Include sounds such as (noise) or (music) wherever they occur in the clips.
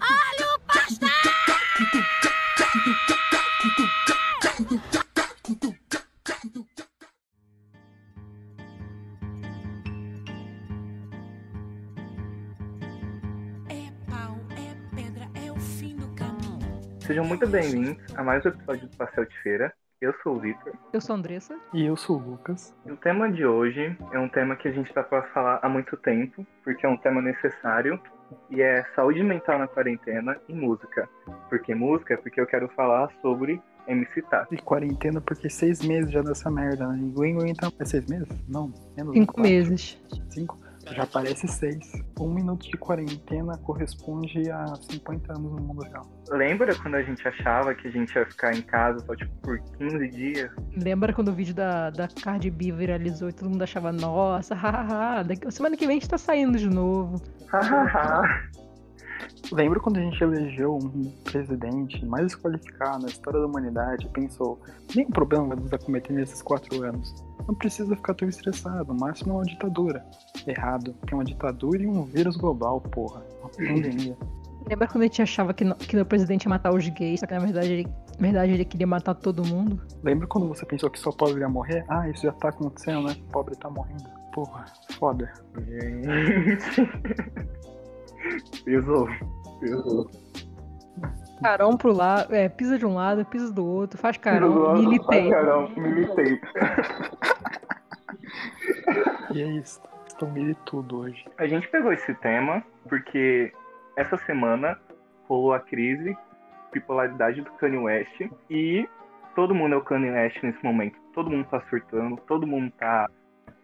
Olha o pastel! É pau, é pedra, é o fim do caminho. Sejam muito bem-vindos a mais um episódio do Pastel de Feira. Eu sou o Vitor. Eu sou a Andressa. E eu sou o Lucas. E o tema de hoje é um tema que a gente está para falar há muito tempo, porque é um tema necessário, e é saúde mental na quarentena e música. Por que música? Porque eu quero falar sobre MC Tati. E quarentena porque seis meses já dessa merda, né? E Gwen Gwen tá... É seis meses? Não, menos Cinco quatro. meses. Cinco? Já parece seis. Um minuto de quarentena corresponde a 50 anos no mundo real. Lembra quando a gente achava que a gente ia ficar em casa só tipo por 15 dias? Lembra quando o vídeo da, da Cardi B viralizou e todo mundo achava, nossa, (laughs) hahaha, daqui- semana que vem a gente tá saindo de novo. Hahaha. Lembra quando a gente elegeu um presidente mais desqualificado na história da humanidade e pensou, nenhum problema vai nos acometer nesses quatro anos. Não precisa ficar tão estressado, o máximo é uma ditadura. Errado, tem uma ditadura e um vírus global, porra. Uma pandemia. (laughs) Lembra quando a gente achava que, no, que o presidente ia matar os gays, só que na verdade ele, na verdade ele queria matar todo mundo? Lembra quando você pensou que só pobre ia morrer? Ah, isso já tá acontecendo, né? O pobre tá morrendo. Porra, foda. Gente. (laughs) Pesou. Pesou. Carão pro lado, é, pisa de um lado, pisa do outro, faz carão, Pesou. militei. Ai, Carol, militei. E é isso. Estou meio tudo hoje. A gente pegou esse tema porque essa semana rolou a crise, bipolaridade do Kanye West e todo mundo é o Kanye West nesse momento. Todo mundo tá surtando, todo mundo tá.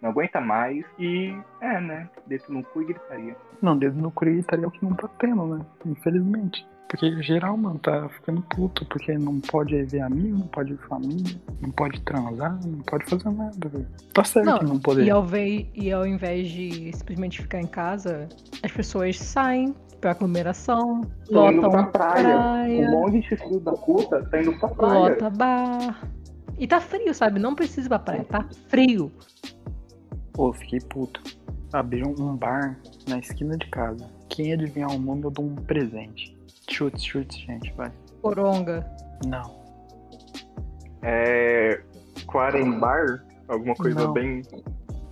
não aguenta mais e é, né? Dedo no cu e gritaria. Não, dedo no cu estaria o que não tá tendo, né? Infelizmente. Porque geral, mano, tá ficando puto, porque não pode ver amigo, não pode ver família, não pode transar, não pode fazer nada, velho. Tá certo Não, não, poder. E ao, ve- e ao invés de simplesmente ficar em casa, as pessoas saem pra aglomeração, Tô indo lotam pra praia. praia, Um monte de filho da puta tá indo pra praia. lota bar. E tá frio, sabe? Não precisa ir pra praia, tá frio. Pô, fiquei puto. Abriram um bar na esquina de casa. Quem adivinhar o nome, eu dou um presente. Chutes, chutes, gente, vai. Coronga. Não. É. Quarembar? Alguma coisa Não. bem.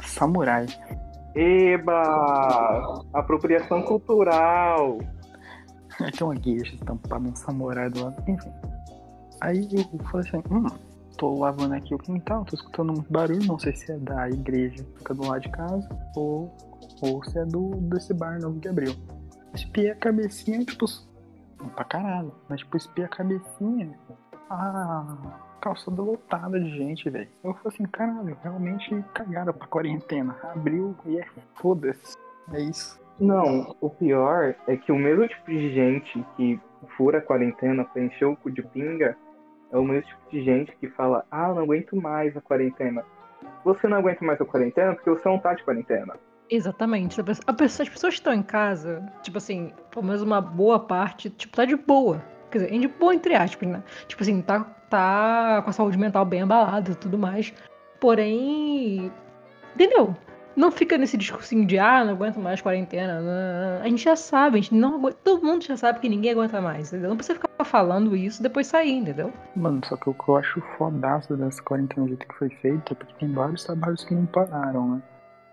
Samurai. Eba! Apropriação cultural! Aí (laughs) tem uma gueixa estampada, um samurai do lado, enfim. Aí eu falei assim, hum, tô lavando aqui o quintal, tô escutando muito barulho, não sei se é da igreja que fica do lado de casa, ou, ou se é do, desse bar novo que abriu. Espiei a cabecinha, tipo, pra caralho, mas tipo, espiei a cabecinha, a calçada lotada de gente, velho. Eu falei assim, caralho, realmente cagaram pra quarentena. Abriu e é foda-se. É isso. Não, o pior é que o mesmo tipo de gente que fura a quarentena pra encher o cu de pinga é o mesmo tipo de gente que fala: Ah, não aguento mais a quarentena. Você não aguenta mais a quarentena porque você não tá de quarentena. Exatamente. As pessoas estão em casa, tipo assim, pelo menos uma boa parte, tipo, tá de boa. Quer dizer, de boa entre aspas, né? Tipo assim, tá, tá com a saúde mental bem abalada e tudo mais. Porém, entendeu? Não fica nesse discursinho de, ah, não aguento mais quarentena. não, não, não. A gente já sabe, a gente não aguenta, todo mundo já sabe que ninguém aguenta mais, entendeu? Não precisa ficar falando isso e depois sair, entendeu? Mano, só que o que eu acho fodaço dessa quarentena jeito que foi feita é porque tem vários trabalhos que não pararam, né?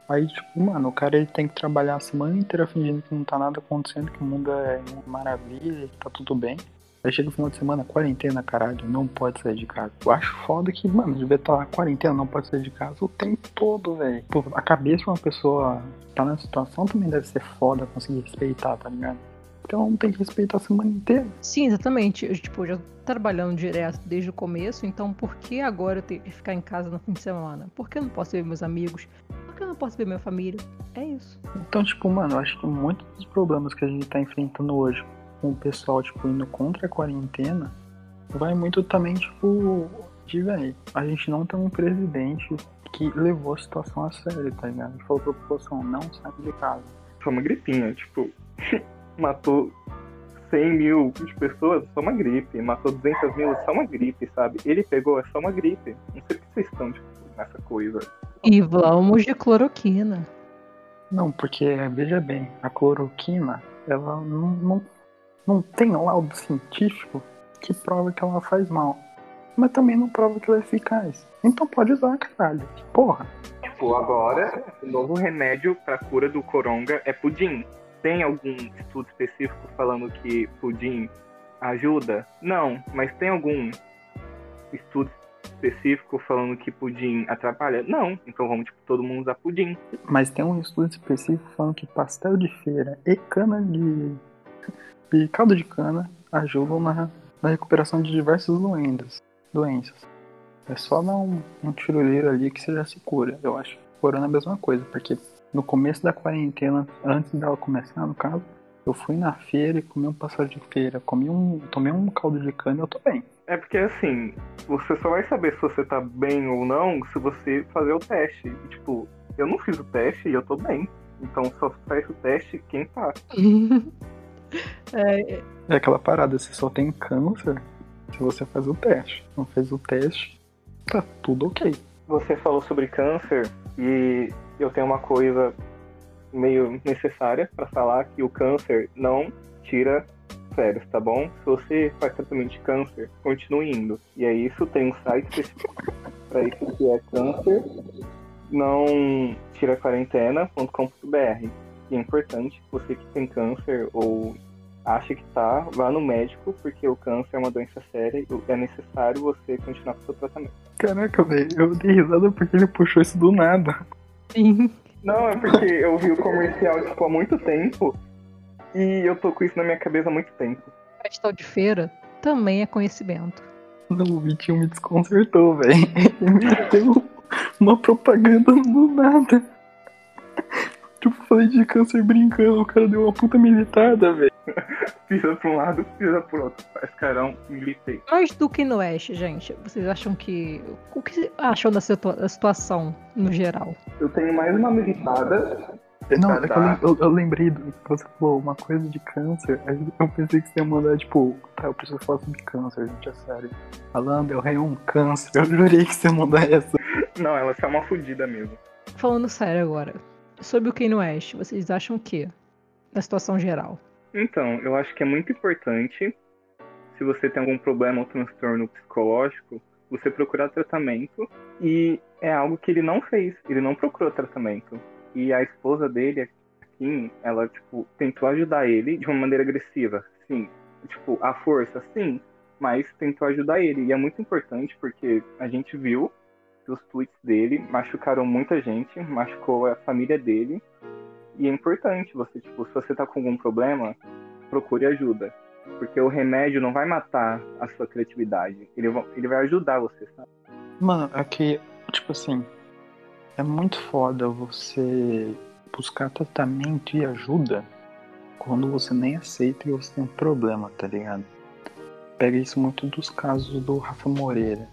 Aí, tipo, mano, o cara ele tem que trabalhar a semana inteira fingindo que não tá nada acontecendo, que o mundo é maravilha, que tá tudo bem. Aí chega o final de semana, quarentena, caralho, não pode sair de casa. Eu acho foda que, mano, devia estar lá, quarentena, não pode sair de casa o tempo todo, velho. A cabeça de uma pessoa que tá nessa situação também deve ser foda conseguir respeitar, tá ligado? Então tem que respeitar a semana inteira. Sim, exatamente. Eu, tipo, já tô trabalhando direto desde o começo, então por que agora eu tenho que ficar em casa no fim de semana? Por que eu não posso ver meus amigos? Por que eu não posso ver minha família? É isso. Então, tipo, mano, eu acho que muitos dos problemas que a gente tá enfrentando hoje com o pessoal, tipo, indo contra a quarentena, vai muito também, tipo, de, velho, a gente não tem um presidente que levou a situação a sério, tá ligado? Ele falou pra população, não sai de casa. Foi uma gripinha, tipo, (laughs) matou 100 mil de pessoas, só uma gripe. Matou 200 mil, só uma gripe, sabe? Ele pegou, é só uma gripe. Não sei por que vocês estão, tipo, nessa coisa. E vamos de cloroquina. Não, porque, veja bem, a cloroquina, ela não, não, não tem laudo científico que prova que ela faz mal. Mas também não prova que ela é eficaz. Então pode usar, caralho. Porra. Tipo, agora, o novo remédio pra cura do coronga é pudim. Tem algum estudo específico falando que pudim ajuda? Não, mas tem algum estudo específico falando que pudim atrapalha? Não. Então vamos, tipo, todo mundo usar pudim. Mas tem um estudo específico falando que pastel de feira e cana de. e caldo de cana ajudam na, na recuperação de diversas doenças. doenças. É só dar um, um tiroleiro ali que você já se cura. Eu acho que corona é a mesma coisa, porque no começo da quarentena, antes dela começar, no caso, eu fui na feira e comi um pastel de feira, comi um. tomei um caldo de cana e eu tô bem. É porque assim, você só vai saber se você tá bem ou não se você fazer o teste. E, tipo, eu não fiz o teste e eu tô bem. Então só faz o teste quem tá. (laughs) É, É aquela parada, você só tem câncer se você faz o teste. Não fez o teste, tá tudo ok. Você falou sobre câncer e eu tenho uma coisa meio necessária pra falar que o câncer não tira férias, tá bom? Se você faz tratamento de câncer, continue indo. E é isso, tem um site específico pra isso que é câncer não tira quarentena.com.br. E é importante você que tem câncer ou acha que tá, vá no médico, porque o câncer é uma doença séria e é necessário você continuar com o seu tratamento. Caraca, velho, eu dei risada porque ele puxou isso do nada. Sim. Não, é porque eu vi o comercial tipo, há muito tempo e eu tô com isso na minha cabeça há muito tempo. Pastel de feira também é conhecimento. Não, o Vitinho me desconcertou, velho. Ele me deu uma propaganda do nada. Tipo, falei de câncer brincando, o cara deu uma puta militada, velho. (laughs) Pisa pra um lado, pisa pro outro. Faz carão, militei. Mas do que no Oeste, gente, vocês acham que. O que vocês acham da, situa- da situação no geral? Eu tenho mais uma militada. Não, Tá, é que eu, tá. eu- eu lembrei do que você falou, uma coisa de câncer. aí Eu pensei que você ia mandar, tipo, tá, eu preciso falar sobre câncer, gente, é sério. Falando, eu rei um câncer. Eu jurei que você ia mandar essa. Não, ela é uma fudida mesmo. Falando sério agora, sobre o Kanye West, vocês acham o quê? Da situação geral. Então, eu acho que é muito importante, se você tem algum problema ou transtorno psicológico, você procurar tratamento. E é algo que ele não fez. Ele não procurou tratamento. E a esposa dele, a Kim, ela, tipo, tentou ajudar ele de uma maneira agressiva. Sim. Tipo, à força, sim. Mas tentou ajudar ele. E é muito importante porque a gente viu que os tweets dele machucaram muita gente, machucou a família dele. E é importante você, tipo, se você tá com algum problema, procure ajuda. Porque o remédio não vai matar a sua criatividade. Ele, ele vai ajudar você, sabe? Mano, é que, tipo assim, é muito foda você buscar tratamento e ajuda quando você nem aceita que você tem um problema, tá ligado? Pega isso muito dos casos do Rafa Moreira.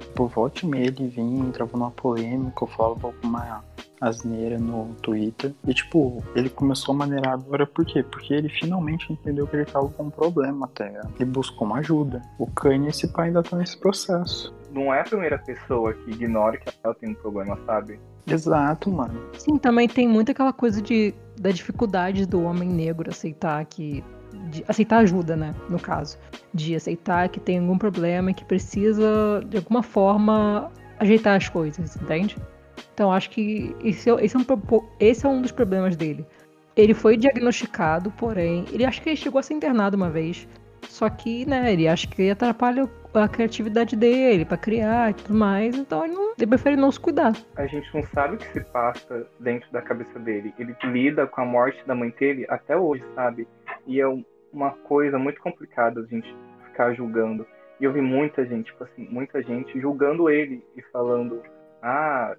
Tipo, volte e meia ele vinha, entrava numa polêmica, eu falava alguma asneira no Twitter. E tipo, ele começou a maneirar agora por quê? Porque ele finalmente entendeu que ele tava com um problema, tá ligado? E buscou uma ajuda. O Kanye, esse pai ainda tá nesse processo. Não é a primeira pessoa que ignora que ela tem um problema, sabe? Exato, mano. Sim, também tem muito aquela coisa de, da dificuldade do homem negro aceitar que. De aceitar ajuda, né? No caso. De aceitar que tem algum problema e que precisa, de alguma forma, ajeitar as coisas, entende? Então acho que esse, é- esse, é um, esse é um dos problemas dele. Ele foi diagnosticado, porém, ele acha que ele chegou a ser internado uma vez. Só que, né, ele acha que atrapalha a criatividade dele pra criar e tudo mais. Então ele, não, ele prefere não se cuidar. A gente não sabe o que se passa dentro da cabeça dele. Ele lida com a morte da mãe dele até hoje, sabe? E é um- uma coisa muito complicada a gente ficar julgando. E eu vi muita gente, tipo assim, muita gente julgando ele e falando: Ah,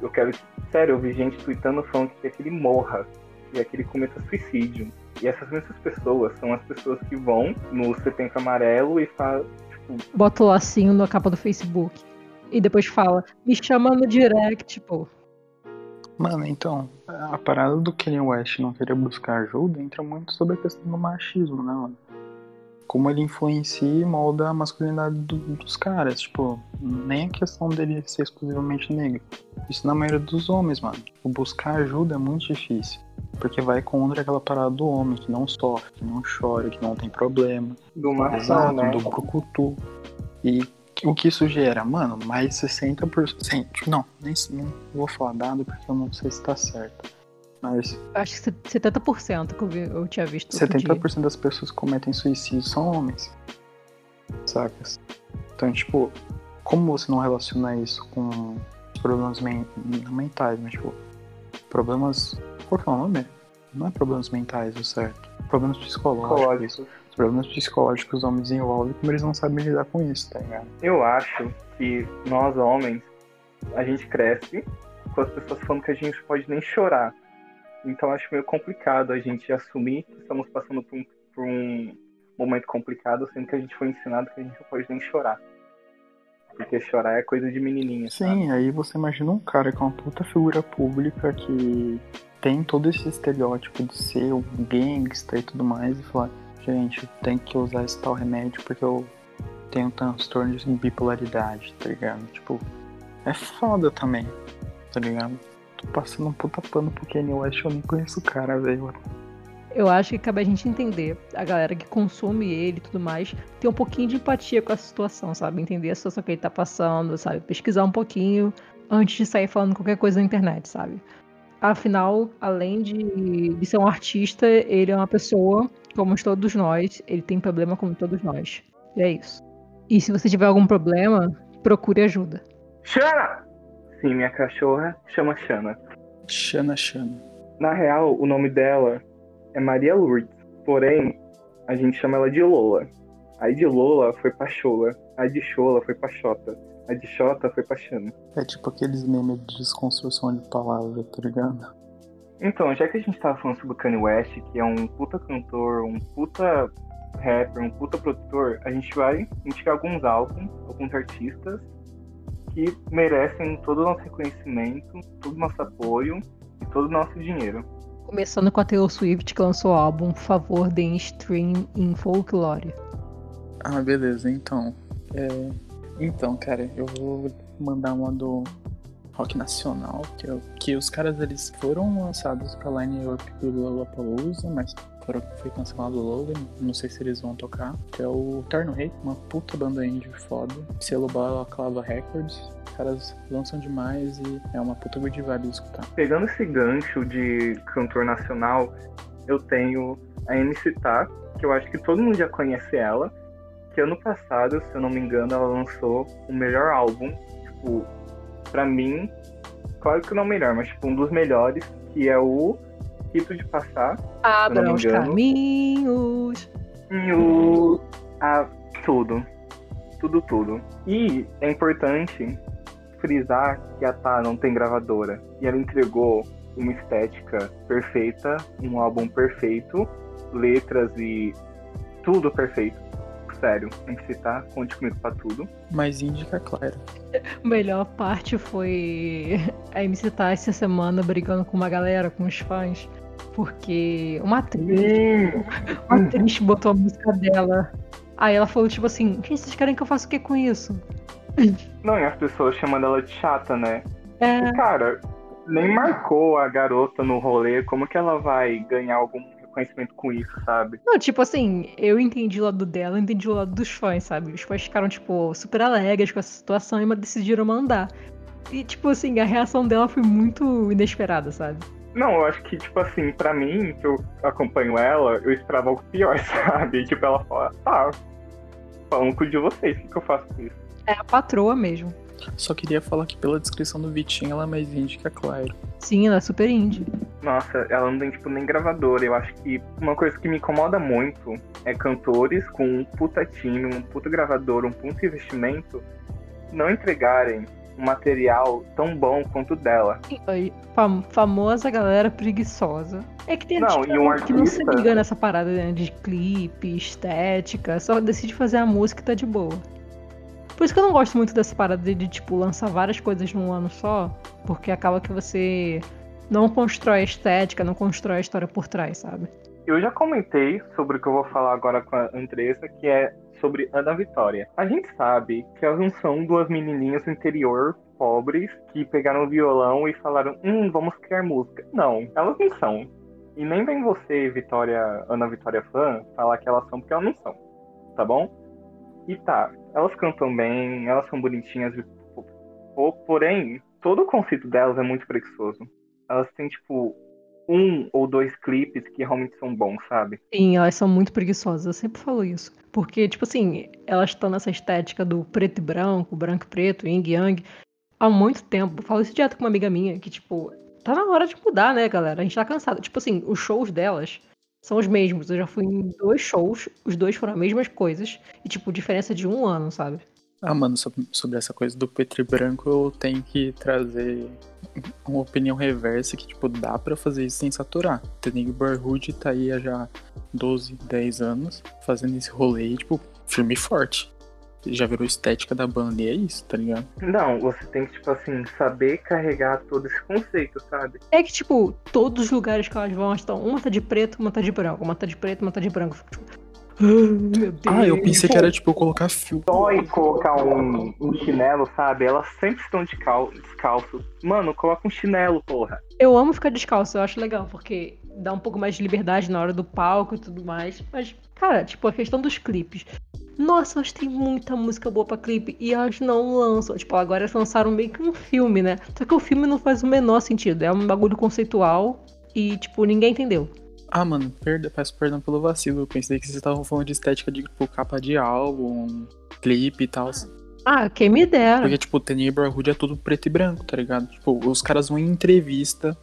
eu quero. Sério, eu vi gente tweetando falando que quer que ele morra, que quer que ele cometa suicídio. E essas mesmas pessoas são as pessoas que vão no Setembro Amarelo e falam, tipo, bota o lacinho na capa do Facebook. E depois fala, me chama no direct, tipo. Mano, então, a parada do Kanye West não querer buscar ajuda entra muito sobre a questão do machismo, né, mano? como ele influencia e molda a masculinidade do- dos caras. Tipo, nem a questão dele ser exclusivamente negro. Isso na maioria dos homens, mano. Tipo, buscar ajuda é muito difícil. Porque vai contra aquela parada do homem que não sofre, que não chora, que não tem problema. Do Exato, né? do brucutu. E o que isso gera? Mano, mais 60%. Não, nem não vou falar dado porque eu não sei se tá certo. Mas Acho que 70% que eu, vi, eu tinha visto. outro dia. 70% das pessoas que cometem suicídio são homens. Sacas? Então, tipo, como você não relaciona isso com problemas men não mentais, mas tipo, problemas. Qual que é o nome? Não é problemas mentais, o certo. Problemas psicológicos. Psicológicos. Os problemas psicológicos que os homens desenvolvem, como eles não sabem lidar com isso, tá ligado? Eu acho que nós homens, a gente cresce com as pessoas falando que a gente pode nem chorar. Então acho meio complicado a gente assumir que estamos passando por um, por um momento complicado, sendo que a gente foi ensinado que a gente não pode nem chorar. Porque chorar é coisa de menininha. sabe? Sim, aí você imagina um cara que é uma puta figura pública que tem todo esse estereótipo de ser um gangsta e tudo mais e falar, gente, tem que usar esse tal remédio porque eu tenho transtorno de bipolaridade, tá ligado? Tipo, é foda também, tá ligado? Tô passando um puta pano pro Kanye West, eu nem conheço o cara, velho. Eu acho que cabe a gente entender, a galera que consome ele e tudo mais, ter um pouquinho de empatia com a situação, sabe? Entender a situação que ele tá passando, sabe? Pesquisar um pouquinho antes de sair falando qualquer coisa na internet, sabe? Afinal, além de, de ser um artista, ele é uma pessoa, como todos nós, ele tem problema como todos nós. E é isso. E se você tiver algum problema, procure ajuda. Xana! Sim, minha cachorra chama Xana. Xana Xana. Na real, o nome dela é Maria Lourdes. Porém, a gente chama ela de Lola. Aí de Lola foi pra Chola. Aí de Chola foi pra Xota. Aí de Xota foi pra Xana. É tipo aqueles memes de desconstrução de palavra, tá ligado? Então, já que a gente tava falando sobre o Kanye West, que é um puta cantor, um puta rapper, um puta produtor, a gente vai indicar alguns álbuns, alguns artistas que merecem todo o nosso reconhecimento, todo o nosso apoio e todo o nosso dinheiro. Começando com a Taylor Swift, que lançou o álbum Por Favor, Deem Stream em Folklore. Ah, beleza, então. É, Então, cara, eu vou mandar uma do rock nacional, que, é o- que os caras eles foram lançados pra line-up do Lollapalooza, mas foram, foi cancelado o não sei se eles vão tocar, que é o Terno Rei, uma puta banda indie foda, selo Balaclava Records, os caras lançam demais e é uma puta good vibe de escutar. Pegando esse gancho de cantor nacional, eu tenho a MC Tá, que eu acho que todo mundo já conhece ela, que ano passado, se eu não me engano, ela lançou o melhor álbum, tipo, pra mim, claro que não o melhor, mas tipo, um dos melhores, que é o Rito de Passar, Abra os caminhos. e o... a tudo. Tudo, tudo. E é importante frisar que a Tá não tem gravadora. E ela entregou uma estética perfeita, um álbum perfeito, letras e tudo perfeito. Sério, tem que citar, conte comigo pra tudo. Mas indica claro. A melhor parte foi a MC Tá essa semana brigando com uma galera, com os fãs. Porque uma atriz, uma atriz botou a música dela. Aí ela falou, tipo assim, gente, vocês querem que eu faça o que com isso? Não, e as pessoas chamando ela de chata, né? É, E, cara, nem marcou a garota no rolê, como que ela vai ganhar algum reconhecimento com isso, sabe? Não, tipo assim, eu entendi o lado dela, eu entendi o lado dos fãs, sabe? Os fãs ficaram, tipo, super alegres com essa situação e decidiram mandar. E, tipo assim, a reação dela foi muito inesperada, sabe? Não, eu acho que, tipo assim, pra mim, que eu acompanho ela, eu esperava algo pior, (laughs) sabe? Tipo, ela fala, tá, falando com o de vocês, o que, que eu faço com isso? É a patroa mesmo. Só queria falar que pela descrição do Vitinho ela é mais indie que a Clairo. Sim, ela é super indie. Nossa, ela não tem, tipo, nem gravadora. Eu acho que uma coisa que me incomoda muito é cantores com um puta time, um puta gravador, um puta investimento, não entregarem um material tão bom quanto o dela. E, fam- famosa galera preguiçosa. É que tem Não, artista e um que não se artista- liga nessa parada né, de clipe, estética, só decide fazer a música e tá de boa. Por isso que eu não gosto muito dessa parada de, de, tipo, lançar várias coisas num ano só, porque acaba que você não constrói a estética, não constrói a história por trás, sabe? eu já comentei sobre o que eu vou falar agora com a Andressa, que é sobre Ana Vitória. A gente sabe que elas não são duas menininhas do interior pobres que pegaram o violão e falaram, hum, vamos criar música. Não, elas não são. E nem vem você, Vitória, Ana Vitória fã, falar que elas são porque elas não são. Tá bom? E tá, elas cantam bem, elas são bonitinhas, po- porém, todo o conceito delas é muito preguiçoso. Elas têm, tipo, um ou dois clipes que realmente são bons, sabe? Sim, elas são muito preguiçosas, eu sempre falo isso. Porque, tipo assim, elas estão nessa estética do preto e branco, branco e preto, yin e yang, há muito tempo. Eu falo isso direto com uma amiga minha, que, tipo, tá na hora de mudar, né, galera? A gente tá cansado. Tipo assim, os shows delas são os mesmos. Eu já fui em dois shows, os dois foram as mesmas coisas, e, tipo, diferença de um ano, sabe? Ah, mano, sobre, sobre essa coisa do Petri Branco, eu tenho que trazer uma opinião reversa que, tipo, dá pra fazer isso sem saturar. Tenig Barhood tá aí há já 12, 10 anos fazendo esse rolê, tipo, firme e forte. Já virou estética da banda e é isso, tá ligado? Não, você tem que, tipo assim, saber carregar todo esse conceito, sabe? É que, tipo, todos os lugares que elas vão, elas estão. Uma tá de preto, uma tá de branco. Uma tá de preto, uma tá de branco. Tipo. "Ah, Meu Deus. Ah, eu pensei que era, tipo, eu colocar fio. Dói colocar um, um chinelo, sabe? Elas sempre estão de cal descalço. Mano, coloca um chinelo, porra. Eu amo ficar descalço, eu acho legal, porque dá um pouco mais de liberdade na hora do palco e tudo mais. Mas, cara, tipo, a questão dos clipes. Nossa, elas têm muita música boa pra clipe e elas não lançam. Tipo, agora elas lançaram meio que um filme, né? Só que o filme não faz o menor sentido. É um bagulho conceitual e, tipo, ninguém entendeu. Ah, mano, perda, peço perdão pelo vacilo. Eu pensei que vocês estavam falando de estética de, tipo, capa de álbum, clipe e tal. Ah, quem me dera. Porque, tipo, The Neighborhood é tudo preto e branco, tá ligado? Tipo, os caras vão em entrevista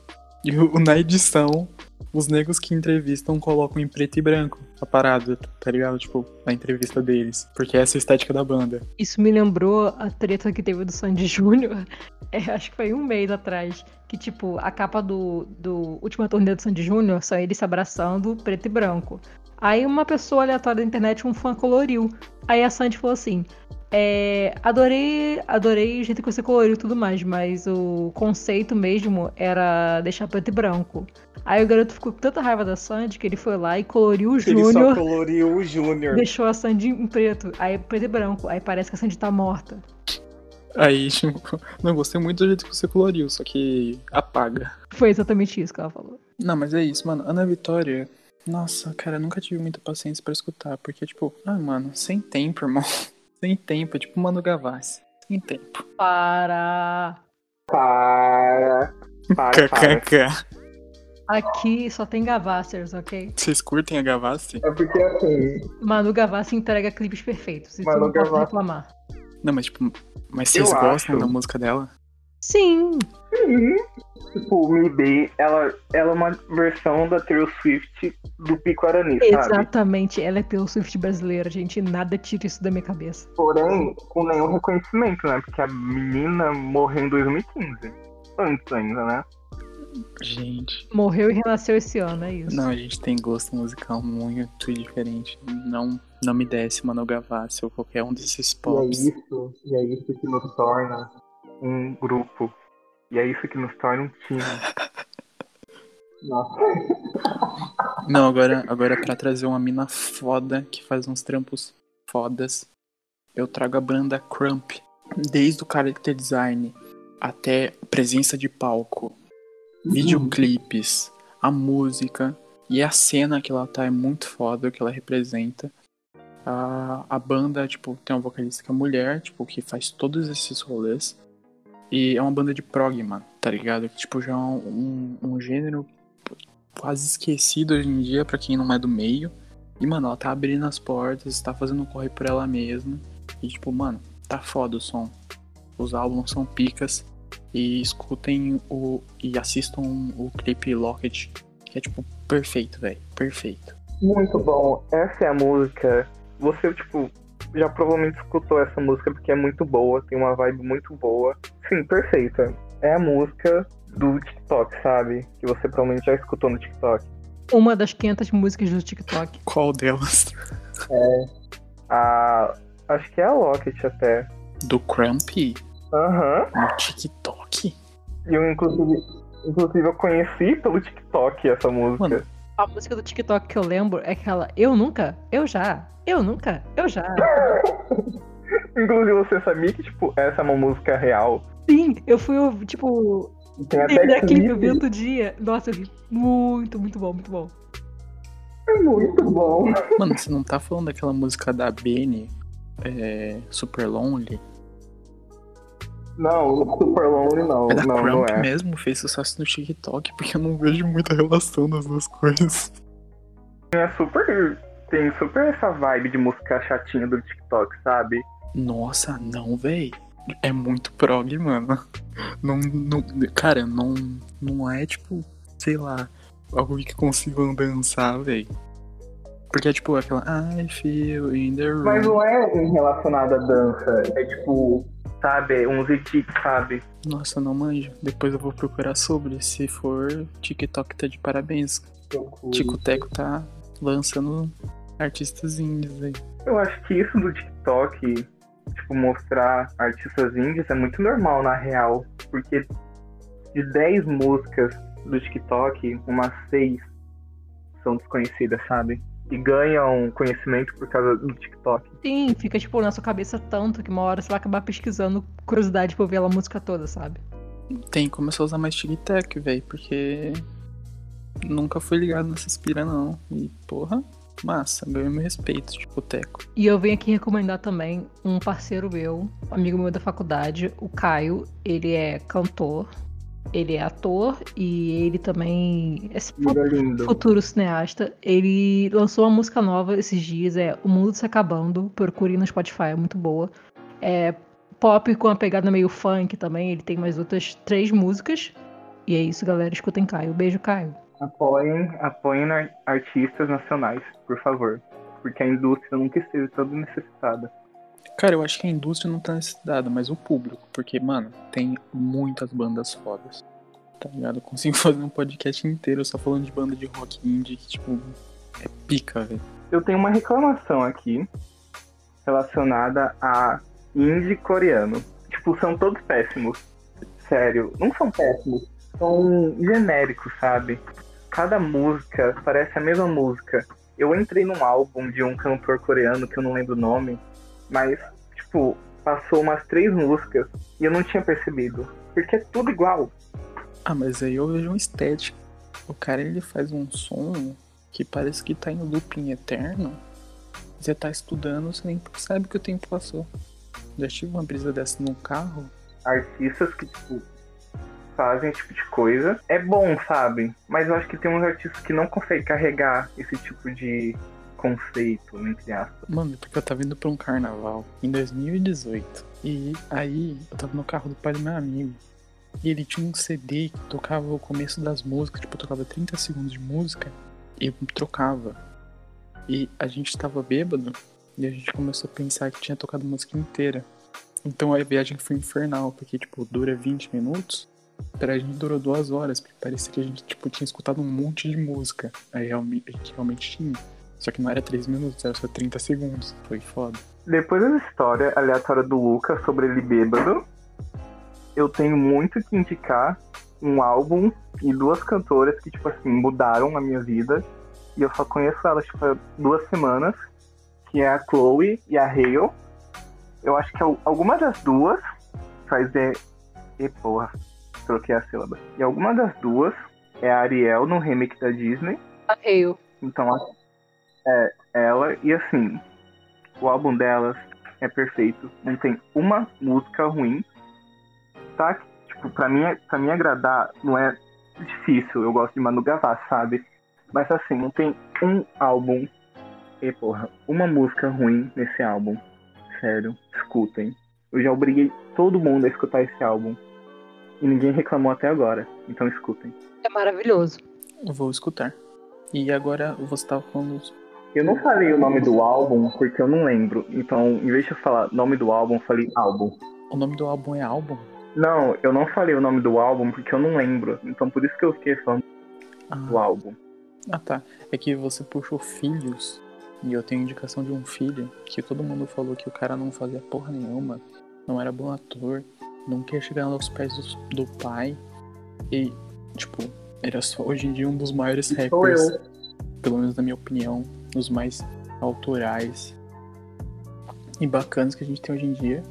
e na edição, os negros que entrevistam colocam em preto e branco a parada, tá ligado? Tipo, na entrevista deles. Porque essa é a estética da banda. Isso me lembrou a treta que teve do Sandy (laughs) Júnior. É, acho que foi um mês atrás. Que, tipo, a capa do, do última turnê do Sandy Júnior são eles se abraçando, preto e branco. Aí uma pessoa aleatória da internet, um fã, coloriu. Aí a Sandy falou assim: é, adorei, adorei o jeito que você coloriu e tudo mais, mas o conceito mesmo era deixar preto e branco. Aí o garoto ficou com tanta raiva da Sandy que ele foi lá e coloriu o Júnior, coloriu o Júnior. deixou a Sandy em preto. Aí preto e branco. Aí parece que a Sandy tá morta. Aí, (laughs) tipo, não gostei muito do jeito que você coloriu, só que apaga. Foi exatamente isso que ela falou. Não, mas é isso, mano. Ana Vitória. Nossa, cara, eu nunca tive muita paciência pra escutar. Porque, tipo, ah, mano, sem tempo, irmão. Sem tempo, é tipo Mano Gavassi. Sem tempo. Para. Para. Para. KKK. Aqui só tem Gavassers, ok? Vocês curtem a Gavassi? É porque assim, Manu Gavassi entrega clipes perfeitos. Isso Manu não posso Gavassi. reclamar. Não, mas tipo, mas vocês Eu gostam acho. da música dela? Sim, tipo, o ela, ela é uma versão da Taylor Swift do Pico Arani, sabe? exatamente. Ela é pelo Swift brasileira, gente. Nada tira isso da minha cabeça. Porém, com nenhum reconhecimento, né? Porque a menina morreu em 2015. Antes ainda, né? Gente. Morreu e renasceu esse ano, é isso. Não, a gente tem gosto musical muito diferente. Não, não me desce Mano Gavassi ou qualquer um desses E é pops. isso, e é isso que nos torna um grupo. E é isso que nos torna um time. Nossa. Não, agora, agora pra trazer uma mina foda que faz uns trampos fodas, eu trago a banda Crump. Desde o character design até presença de palco, videoclipes, a música e a cena que ela tá é muito foda, o que ela representa. A, a banda, tipo, tem uma vocalista que é mulher, tipo, que faz todos esses rolês. E é uma banda de prog, mano, tá ligado? Que, tipo, já é um, um, um gênero quase esquecido hoje em dia pra quem não é do meio. E, mano, ela tá abrindo as portas, tá fazendo correr por ela mesma. E, tipo, mano, tá foda o som. Os álbuns são picas. E escutem o. E assistam o clipe Locket, que é, tipo, perfeito, velho. Perfeito. Muito bom. Essa é a música. Você, tipo, já provavelmente escutou essa música porque é muito boa, tem uma vibe muito boa. Sim, perfeita. É a música do TikTok, sabe? Que você provavelmente já escutou no TikTok. Uma das 500 músicas do TikTok. Qual delas? A. Acho que é a Locket até. Do Crumpy? Aham. No TikTok? Eu, inclusive, inclusive, eu conheci pelo TikTok essa música. Mano, A música do TikTok que eu lembro é aquela Eu nunca, eu já, eu nunca, eu já. (laughs) Inclusive, você sabia que, tipo, essa é uma música real? Sim, eu fui, tipo, Tem Tem até clipe eu vi clipe. outro dia. Nossa, eu vi. Muito, muito bom, muito bom. É muito bom. Mano, você não tá falando daquela música da Benny, é, Super Lonely? Não, Super Lonely não. É da não, não Crump é. mesmo? Fez sucesso no TikTok, porque eu não vejo muita relação das duas coisas. É super. Tem super essa vibe de música chatinha do TikTok, sabe? Nossa, não, véi. É muito prog, mano. Não, não, cara, não, não é tipo, sei lá, algo que consigam dançar, véi. Porque é tipo aquela I feel in the room. Mas não é relacionado à dança. É tipo, sabe, uns edits, sabe? Nossa, não manjo. Depois eu vou procurar sobre. Se for, TikTok tá de parabéns. Tico Teco tá lançando artistas indies aí. Eu acho que isso do TikTok, tipo, mostrar artistas indies é muito normal na real. Porque de 10 músicas do TikTok, umas 6 são desconhecidas, sabe? E ganham conhecimento por causa do TikTok. Sim, fica, tipo, na sua cabeça tanto que uma hora você vai acabar pesquisando curiosidade pra ouvir a música toda, sabe? Tem que começar a usar mais TikTok, velho, porque nunca fui ligado nessa inspira não. E, porra, massa, ganhou meu respeito, tipo, Teco. E eu venho aqui recomendar também um parceiro meu, um amigo meu da faculdade, o Caio. Ele é cantor, ele é ator e ele também é Lindo, lindo. futuro cineasta. Ele lançou uma música nova esses dias, é O Mundo Se Acabando. Procure no Spotify, é muito boa. É pop com uma pegada meio funk também. Ele tem mais outras três músicas. E é isso, galera. Escutem Caio. Beijo, Caio. Apoiem, apoiem ar- artistas nacionais, por favor. Porque a indústria nunca esteve tão necessitada. Cara, eu acho que a indústria não tá necessitada, mas o público. Porque, mano, tem muitas bandas fodas. Tá ligado? Eu consigo (laughs) fazer um podcast inteiro só falando de banda de rock indie que, tipo, é pica, velho. Eu tenho uma reclamação aqui relacionada a indie coreano. Tipo, são todos péssimos. Sério, não são péssimos, são genéricos, sabe? Cada música parece a mesma música. Eu entrei num álbum de um cantor coreano que eu não lembro o nome, mas, tipo, passou umas três músicas e eu não tinha percebido. Porque é tudo igual. Ah, mas aí eu vejo uma estética. O cara ele faz um som que parece que tá em looping eterno. Você tá estudando, você nem percebe que o tempo passou. Já tive uma brisa dessa no carro. artistas que, tipo, fazem esse tipo de coisa. É bom, sabe? Mas eu acho que tem uns artistas que não conseguem carregar esse tipo de conceito, entre aspas. Mano, porque eu tava indo pra um carnaval em 2018. E aí eu tava no carro do pai do meu amigo. E ele tinha um CD que tocava o começo das músicas, tipo, tocava 30 segundos de música e trocava. E a gente tava bêbado e a gente começou a pensar que tinha tocado a música inteira. Então a viagem foi infernal, porque, tipo, dura 20 minutos. Pra gente durou duas horas, porque parecia que a gente, tipo, tinha escutado um monte de música. Aí realmente, realmente tinha. Só que não era 3 minutos, era só 30 segundos. Foi foda. Depois dessa história aleatória do Lucas sobre ele bêbado, eu tenho muito que indicar um álbum e duas cantoras que, tipo assim, mudaram a minha vida. E eu só conheço elas, tipo, há duas semanas, que é a Chloe e a Hale. Eu acho que al- alguma das duas faz de... E porra, troquei a sílaba. E alguma das duas é a Ariel no remake da Disney. Arreio. Então, a- é ela. E assim, o álbum delas é perfeito. Não tem uma música ruim. Tá? Tipo, pra mim, pra mim agradar não é difícil. Eu gosto de Manu Gavassi, sabe? Mas assim, não tem um álbum. E porra, uma música ruim nesse álbum. Sério, escutem. Eu já obriguei todo mundo a escutar esse álbum. E ninguém reclamou até agora. Então escutem. É maravilhoso. Eu vou escutar. E agora você tava falando. Eu não falei o nome do álbum porque eu não lembro. Então, em vez de eu falar nome do álbum, eu falei álbum. O nome do álbum é álbum? Não, eu não falei o nome do álbum porque eu não lembro. Então, por isso que eu fiquei falando do Ah, álbum. ah, tá. É que você puxou filhos. E eu tenho indicação de um filho que todo mundo falou que o cara não fazia porra nenhuma. Não era bom ator. Não queria chegar aos pés do, do pai. E, tipo, era só hoje em dia um dos maiores rappers. pelo menos na minha opinião, os mais autorais e bacanas que a gente tem hoje em dia,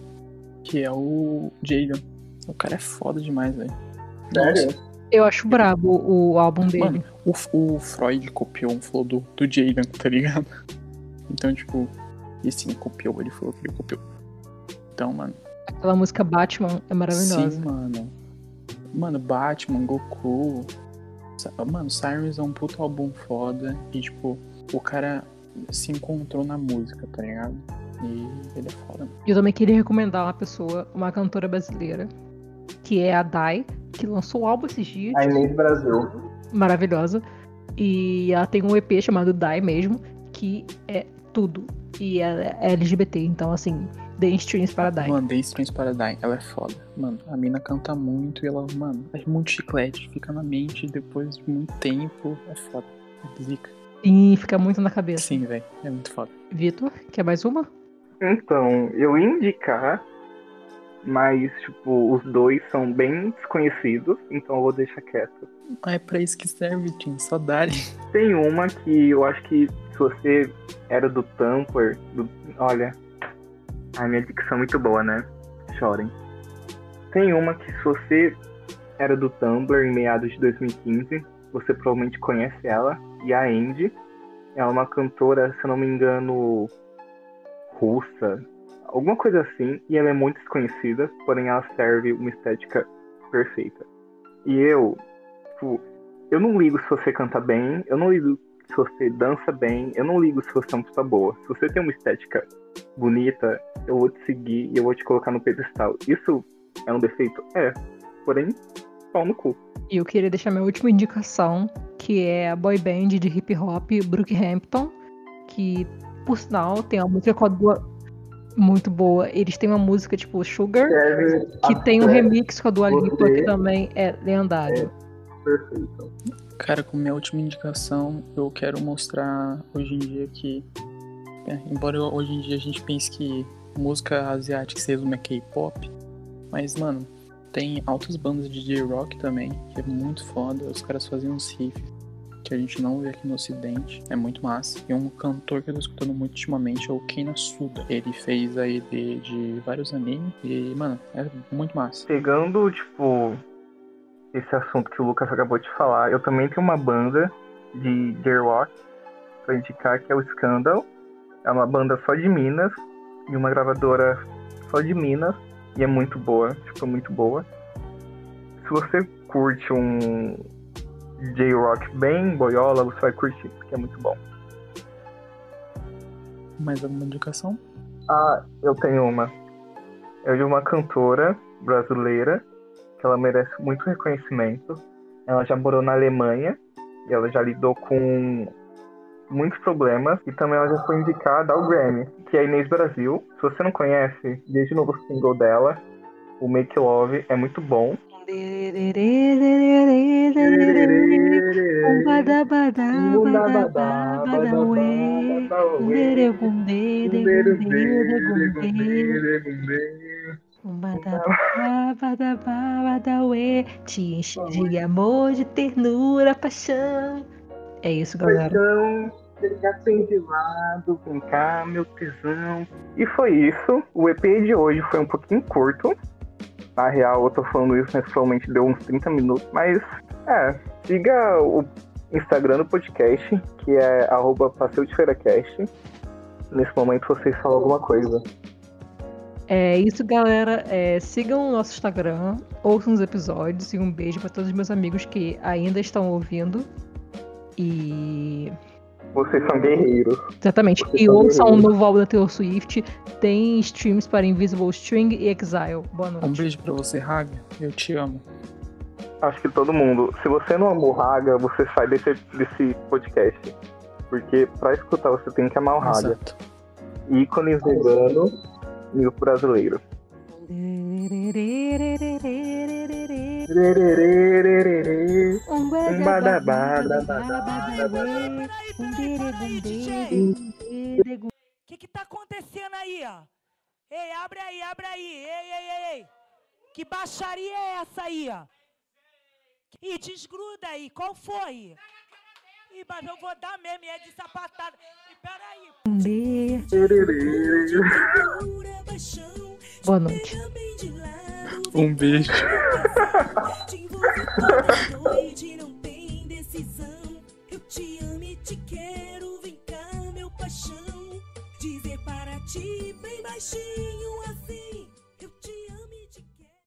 que é o Jaden. O cara é foda demais, velho. Sério? Eu acho brabo o álbum dele. Mano, o, o Freud copiou um flow do, do Jaden, (laughs) tá ligado? Então, tipo, e sim, copiou, ele falou que ele copiou. Então, mano. Aquela música Batman é maravilhosa. Sim, mano. Mano, Batman, Goku. Mano, Sirens é um puto álbum foda. E, tipo, o cara se encontrou na música, tá ligado? E ele é foda. E eu também queria recomendar uma pessoa, uma cantora brasileira, que é a Dai, que lançou o álbum esses dias, A Inês Brasil. maravilhosa. E ela tem um EP chamado Dai mesmo, que é tudo. E ela é LGBT, então assim, deem streams para a Dai. Mano, The Strings Paradigm, ela é foda. Mano, a mina canta muito e ela, mano, faz muito chiclete, fica na mente depois de muito tempo. É foda. É zica. E fica muito na cabeça. Sim, velho. É muito foda. Vitor, quer mais uma? Então, eu ia indicar, mas, tipo, os dois são bem desconhecidos, então eu vou deixar quieto. Ah, é pra isso que serve, Tim. Só dá Tem uma que eu acho que se você era do Tumblr, do... olha, a minha dicção é muito boa, né? Chorem. Tem uma que se você era do Tumblr em meados de 2015, você provavelmente conhece ela, e a Andy. É uma cantora, se eu não me engano, russa, alguma coisa assim, e ela é muito desconhecida, porém ela serve uma estética perfeita. E eu, tipo, eu não ligo se você canta bem, eu não ligo se você dança bem, eu não ligo se você é uma pessoa boa. Se você tem uma estética bonita, eu vou te seguir e eu vou te colocar no pedestal. Isso é um defeito? É. Porém, pau no cu. E eu queria deixar minha última indicação, que é a boy band de hip hop Brookhampton, que, por sinal, tem uma música com a Dua... muito boa. Eles têm uma música tipo Sugar, que tem um remix com a Dua Lipa, que também é lendário. Perfeito. Cara, com minha última indicação, eu quero mostrar hoje em dia que, é, embora hoje em dia a gente pense que música asiática se resume a K-pop, mas, mano, tem altas bandas de J-rock também, que é muito foda. Os caras fazem uns riffs que a gente não vê aqui no ocidente, é muito massa. E um cantor que eu tô escutando muito ultimamente é o Kena Suda. Ele fez a ED de vários animes e, mano, é muito massa. Pegando, tipo, esse assunto que o Lucas acabou de falar, eu também tenho uma banda de J-Rock pra indicar, que é o Scandal. É uma banda só de Minas e uma gravadora só de Minas e é muito boa, tipo, muito boa. Se você curte um J-Rock bem boiola, você vai curtir, porque é muito bom. Mais alguma indicação? Ah, eu tenho uma. É de uma cantora brasileira que ela merece muito reconhecimento. Ela já morou na Alemanha e ela já lidou com muitos problemas e também ela já foi indicada ao Grammy, que é Inês Brasil. Se você não conhece, desde o novo single dela, o Make Love é muito bom. Te enche de amor, de ternura, paixão. É isso, galera. Paixão, já tem de lado, vem cá, meu tesão. E foi isso. O EP de hoje foi um pouquinho curto. Na real, eu tô falando isso, mas provavelmente deu uns 30 minutos. Mas, é, siga o Instagram do podcast, que é arroba Passeio de FeiraCast. Nesse momento vocês falam alguma coisa. É isso, galera. É, sigam o nosso Instagram, ouçam os episódios e um beijo para todos os meus amigos que ainda estão ouvindo. E. Vocês são guerreiros. Exatamente. Vocês E são ouçam o guerreiros. novo álbum da Taylor Swift. Tem streams para Invisible String e Exile. Boa Um noite. beijo pra você, Raga. Eu te amo. Acho que todo mundo. Se você não amou Raga, você sai desse, desse podcast. Porque pra escutar você tem que amar o Raga. Exato. Ícone vegano e o brasileiro. Um O que que tá acontecendo aí, ó? Ei, abre aí, abre aí. Ei, ei, ei, ei. Que baixaria é essa aí, ó? Ih, desgruda aí. Qual foi? Ih, mas eu vou dar mesmo, e é de sapatada. E peraí. Um. Boa noite. Um beijo. Baixinho assim.